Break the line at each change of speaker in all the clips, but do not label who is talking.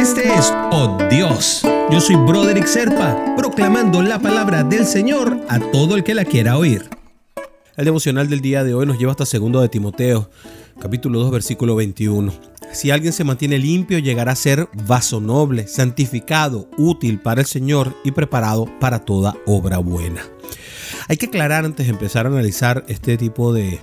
Este es Oh Dios. Yo soy Broderick Serpa, proclamando la palabra del Señor a todo el que la quiera oír. El devocional del día de hoy nos lleva hasta segundo de Timoteo, capítulo 2, versículo 21. Si alguien se mantiene limpio, llegará a ser vaso noble, santificado, útil para el Señor y preparado para toda obra buena. Hay que aclarar antes de empezar a analizar este tipo de,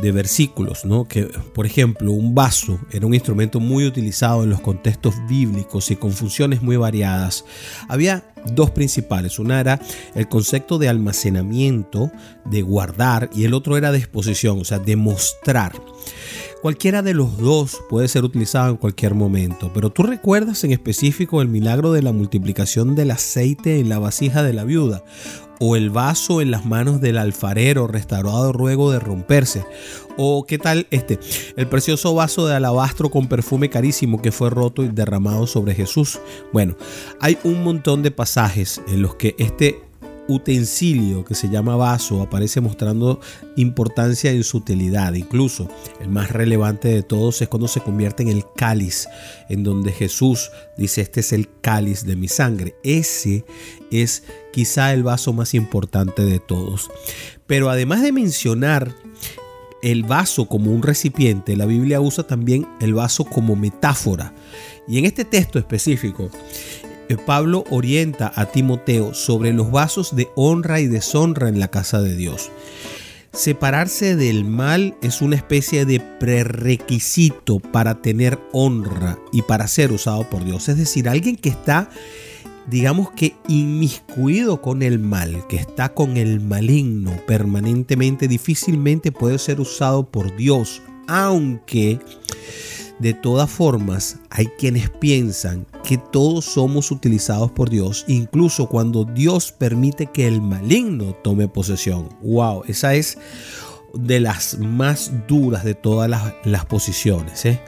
de versículos, ¿no? Que, por ejemplo, un vaso era un instrumento muy utilizado en los contextos bíblicos y con funciones muy variadas. Había dos principales. Una era el concepto de almacenamiento, de guardar, y el otro era de exposición, o sea, de mostrar. Cualquiera de los dos puede ser utilizado en cualquier momento, pero tú recuerdas en específico el milagro de la multiplicación del aceite en la vasija de la viuda, o el vaso en las manos del alfarero restaurado luego de romperse. O qué tal este, el precioso vaso de alabastro con perfume carísimo que fue roto y derramado sobre Jesús. Bueno, hay un montón de pasajes en los que este utensilio que se llama vaso aparece mostrando importancia en su utilidad. Incluso el más relevante de todos es cuando se convierte en el cáliz, en donde Jesús dice, este es el cáliz de mi sangre. Ese es quizá el vaso más importante de todos. Pero además de mencionar el vaso como un recipiente, la Biblia usa también el vaso como metáfora. Y en este texto específico, Pablo orienta a Timoteo sobre los vasos de honra y deshonra en la casa de Dios. Separarse del mal es una especie de prerequisito para tener honra y para ser usado por Dios. Es decir, alguien que está, digamos que inmiscuido con el mal, que está con el maligno permanentemente, difícilmente puede ser usado por Dios, aunque de todas formas, hay quienes piensan que todos somos utilizados por Dios, incluso cuando Dios permite que el maligno tome posesión. ¡Wow! Esa es de las más duras de todas las, posiciones. ¿eh?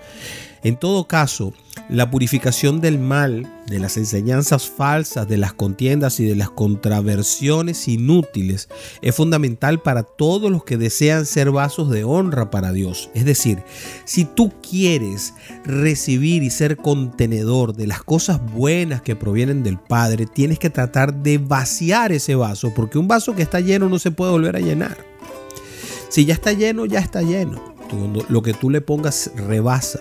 En todo caso, la purificación del mal, de las enseñanzas falsas, de las contiendas y de las contraversiones inútiles es fundamental para todos los que desean ser vasos de honra para Dios. Es decir, si tú quieres recibir y ser contenedor de las cosas buenas que provienen del Padre, tienes que tratar de vaciar ese vaso, porque un vaso que está lleno no se puede volver a llenar. Si ya está lleno, ya está lleno lo que tú le pongas rebasa.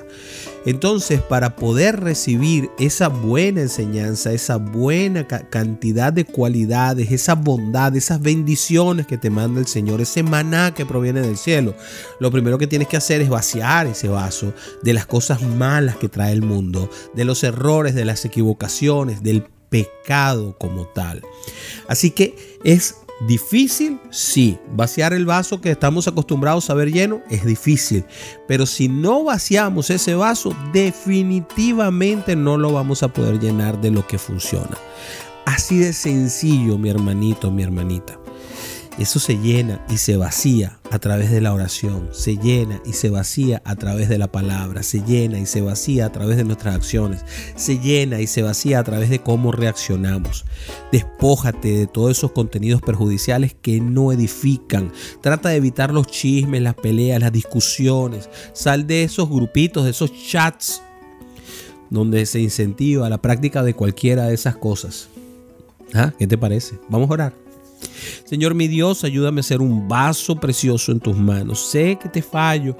Entonces, para poder recibir esa buena enseñanza, esa buena cantidad de cualidades, esa bondad, esas bendiciones que te manda el Señor, ese maná que proviene del cielo, lo primero que tienes que hacer es vaciar ese vaso de las cosas malas que trae el mundo, de los errores, de las equivocaciones, del pecado como tal. Así que es ¿Difícil? Sí. Vaciar el vaso que estamos acostumbrados a ver lleno es difícil. Pero si no vaciamos ese vaso, definitivamente no lo vamos a poder llenar de lo que funciona. Así de sencillo, mi hermanito, mi hermanita. Eso se llena y se vacía a través de la oración, se llena y se vacía a través de la palabra, se llena y se vacía a través de nuestras acciones, se llena y se vacía a través de cómo reaccionamos. Despójate de todos esos contenidos perjudiciales que no edifican. Trata de evitar los chismes, las peleas, las discusiones. Sal de esos grupitos, de esos chats donde se incentiva la práctica de cualquiera de esas cosas. ¿Ah? ¿Qué te parece? Vamos a orar. Señor mi Dios, ayúdame a ser un vaso precioso en tus manos. Sé que te fallo,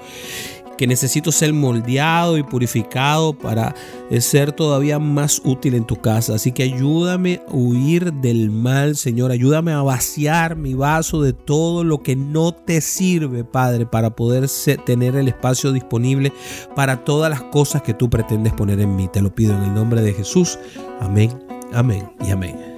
que necesito ser moldeado y purificado para ser todavía más útil en tu casa. Así que ayúdame a huir del mal, Señor. Ayúdame a vaciar mi vaso de todo lo que no te sirve, Padre, para poder tener el espacio disponible para todas las cosas que tú pretendes poner en mí. Te lo pido en el nombre de Jesús. Amén, amén y amén.